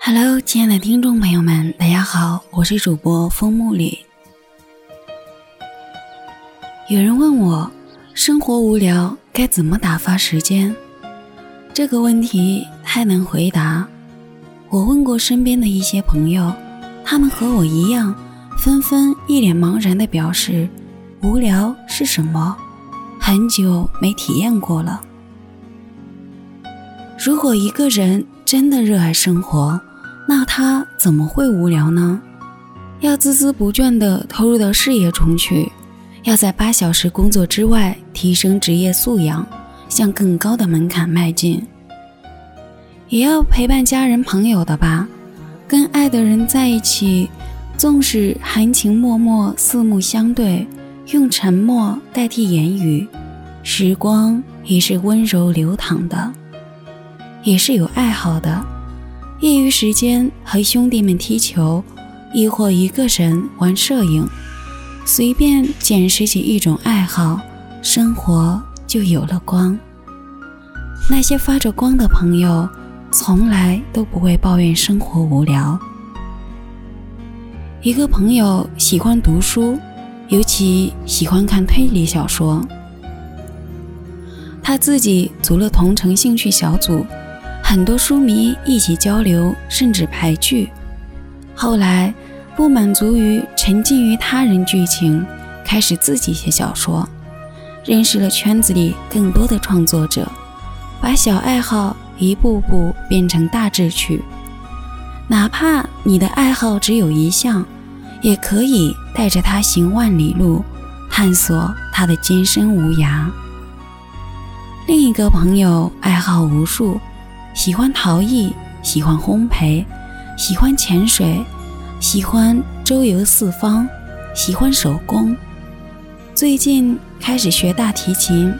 Hello，亲爱的听众朋友们，大家好，我是主播风木里。有人问我，生活无聊该怎么打发时间？这个问题太难回答。我问过身边的一些朋友，他们和我一样，纷纷一脸茫然地表示：无聊是什么？很久没体验过了。如果一个人真的热爱生活，那他怎么会无聊呢？要孜孜不倦地投入到事业中去，要在八小时工作之外提升职业素养，向更高的门槛迈进。也要陪伴家人朋友的吧，跟爱的人在一起，纵使含情脉脉、四目相对，用沉默代替言语，时光也是温柔流淌的，也是有爱好的。业余时间和兄弟们踢球，亦或一个人玩摄影，随便捡拾起一种爱好，生活就有了光。那些发着光的朋友，从来都不会抱怨生活无聊。一个朋友喜欢读书，尤其喜欢看推理小说，他自己组了同城兴趣小组。很多书迷一起交流，甚至排剧。后来不满足于沉浸于他人剧情，开始自己写小说，认识了圈子里更多的创作者，把小爱好一步步变成大志趣。哪怕你的爱好只有一项，也可以带着他行万里路，探索他的艰深无涯。另一个朋友爱好无数。喜欢陶艺，喜欢烘焙，喜欢潜水，喜欢周游四方，喜欢手工。最近开始学大提琴，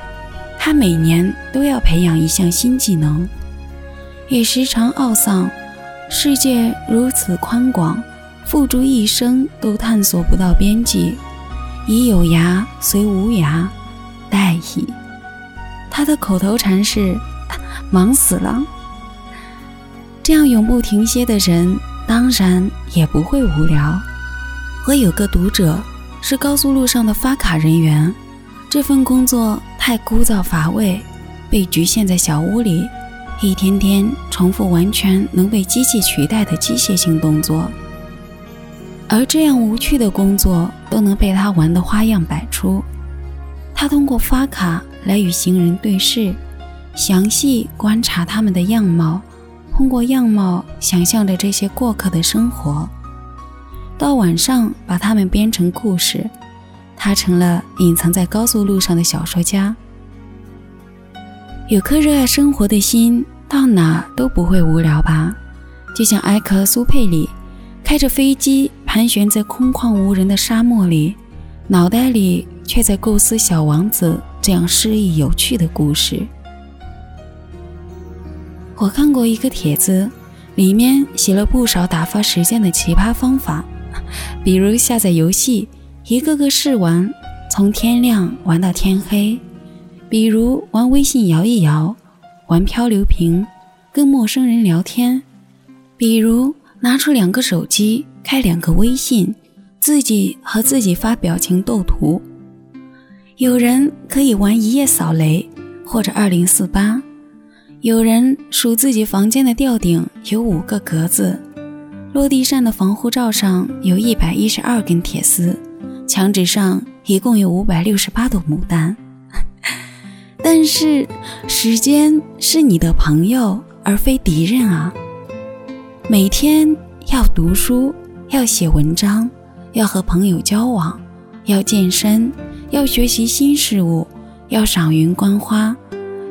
他每年都要培养一项新技能，也时常懊丧：世界如此宽广，付诸一生都探索不到边际，已有涯随无涯，殆矣。他的口头禅是：“忙死了。”这样永不停歇的人，当然也不会无聊。我有个读者是高速路上的发卡人员，这份工作太枯燥乏味，被局限在小屋里，一天天重复完全能被机器取代的机械性动作。而这样无趣的工作都能被他玩得花样百出。他通过发卡来与行人对视，详细观察他们的样貌。通过样貌想象着这些过客的生活，到晚上把他们编成故事，他成了隐藏在高速路上的小说家。有颗热爱生活的心，到哪都不会无聊吧？就像埃克苏佩里，开着飞机盘旋在空旷无人的沙漠里，脑袋里却在构思《小王子》这样诗意有趣的故事。我看过一个帖子，里面写了不少打发时间的奇葩方法，比如下载游戏，一个个试玩，从天亮玩到天黑；比如玩微信摇一摇，玩漂流瓶，跟陌生人聊天；比如拿出两个手机，开两个微信，自己和自己发表情斗图。有人可以玩一夜扫雷，或者二零四八。有人数自己房间的吊顶有五个格子，落地扇的防护罩上有一百一十二根铁丝，墙纸上一共有五百六十八朵牡丹。但是，时间是你的朋友，而非敌人啊！每天要读书，要写文章，要和朋友交往，要健身，要学习新事物，要赏云观花。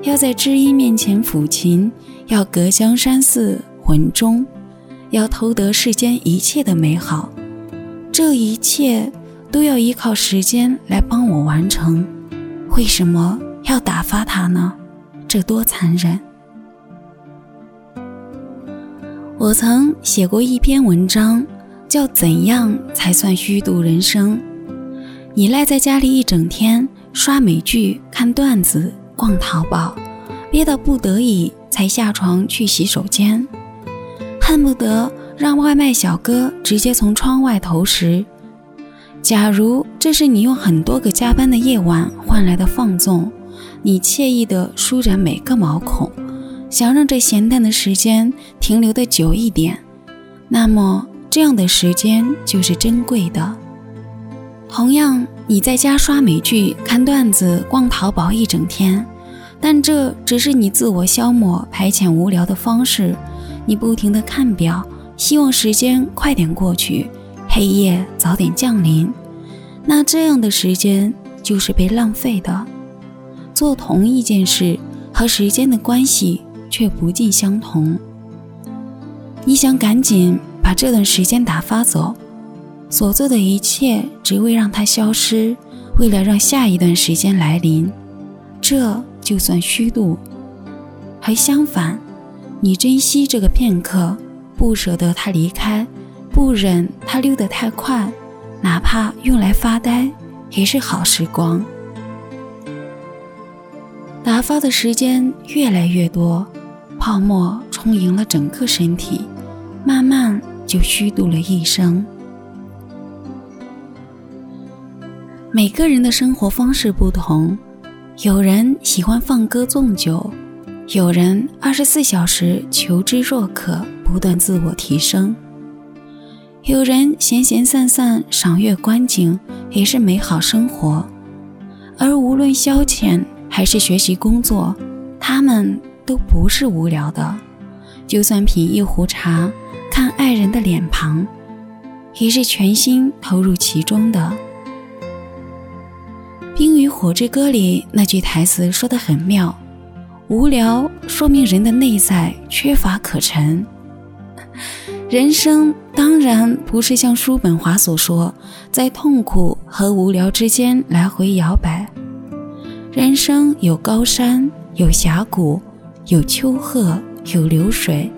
要在知音面前抚琴，要隔江山寺魂钟，要偷得世间一切的美好，这一切都要依靠时间来帮我完成。为什么要打发他呢？这多残忍！我曾写过一篇文章，叫《怎样才算虚度人生》。你赖在家里一整天，刷美剧，看段子。逛淘宝，憋到不得已才下床去洗手间，恨不得让外卖小哥直接从窗外投食。假如这是你用很多个加班的夜晚换来的放纵，你惬意地舒展每个毛孔，想让这闲淡的时间停留的久一点，那么这样的时间就是珍贵的。同样，你在家刷美剧、看段子、逛淘宝一整天，但这只是你自我消磨、排遣无聊的方式。你不停地看表，希望时间快点过去，黑夜早点降临。那这样的时间就是被浪费的。做同一件事和时间的关系却不尽相同。你想赶紧把这段时间打发走。所做的一切只为让它消失，为了让下一段时间来临，这就算虚度。还相反，你珍惜这个片刻，不舍得它离开，不忍它溜得太快，哪怕用来发呆，也是好时光。打发的时间越来越多，泡沫充盈了整个身体，慢慢就虚度了一生。每个人的生活方式不同，有人喜欢放歌纵酒，有人二十四小时求知若渴，不断自我提升，有人闲闲散散赏月观景也是美好生活。而无论消遣还是学习工作，他们都不是无聊的。就算品一壶茶，看爱人的脸庞，也是全心投入其中的。《冰与火之歌》里那句台词说得很妙：“无聊说明人的内在缺乏可陈。”人生当然不是像叔本华所说，在痛苦和无聊之间来回摇摆。人生有高山，有峡谷，有丘壑，有流水，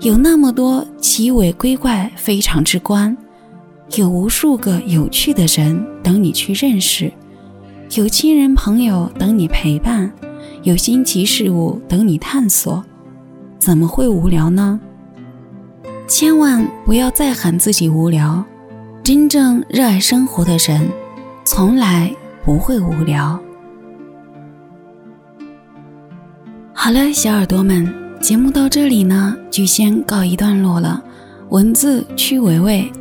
有那么多奇伟瑰怪、非常之观，有无数个有趣的人等你去认识。有亲人朋友等你陪伴，有新奇事物等你探索，怎么会无聊呢？千万不要再喊自己无聊。真正热爱生活的人，从来不会无聊。好了，小耳朵们，节目到这里呢，就先告一段落了。文字曲维维，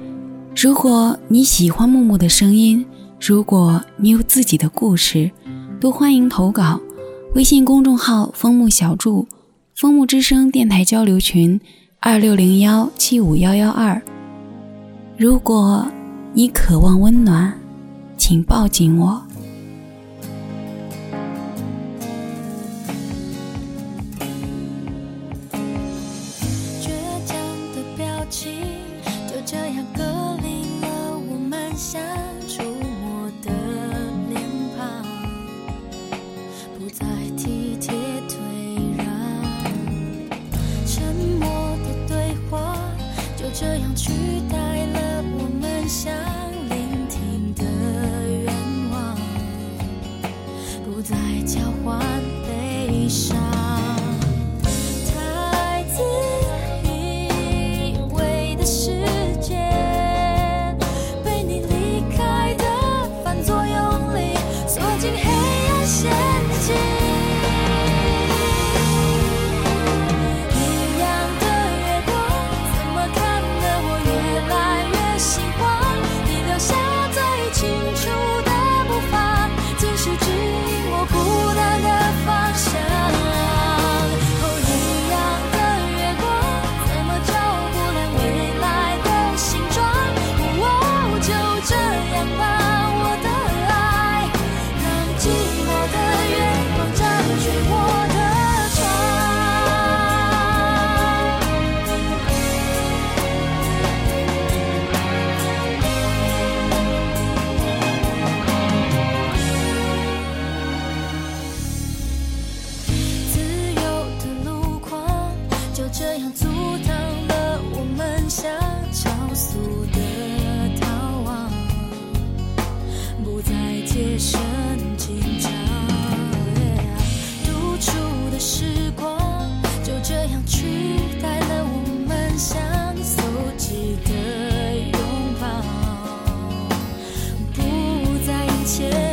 如果你喜欢木木的声音。如果你有自己的故事，都欢迎投稿。微信公众号“枫木小筑”、“枫木之声”电台交流群：二六零幺七五幺幺二。如果你渴望温暖，请抱紧我。就这样阻挡了我们下超速的逃亡，不再贴身紧张。独处的时光就这样取代了我们想搜集的拥抱，不再一切。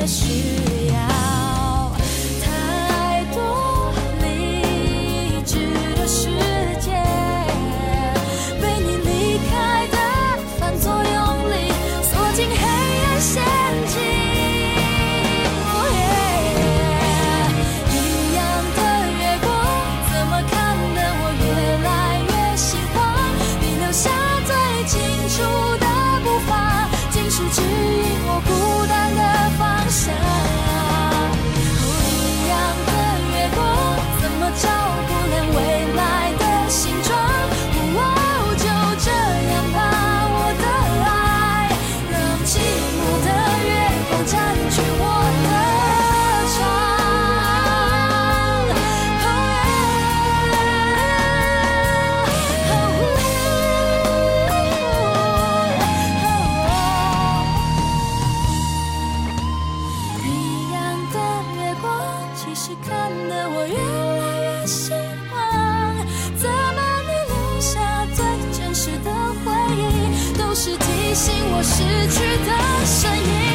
提醒我逝去的身影。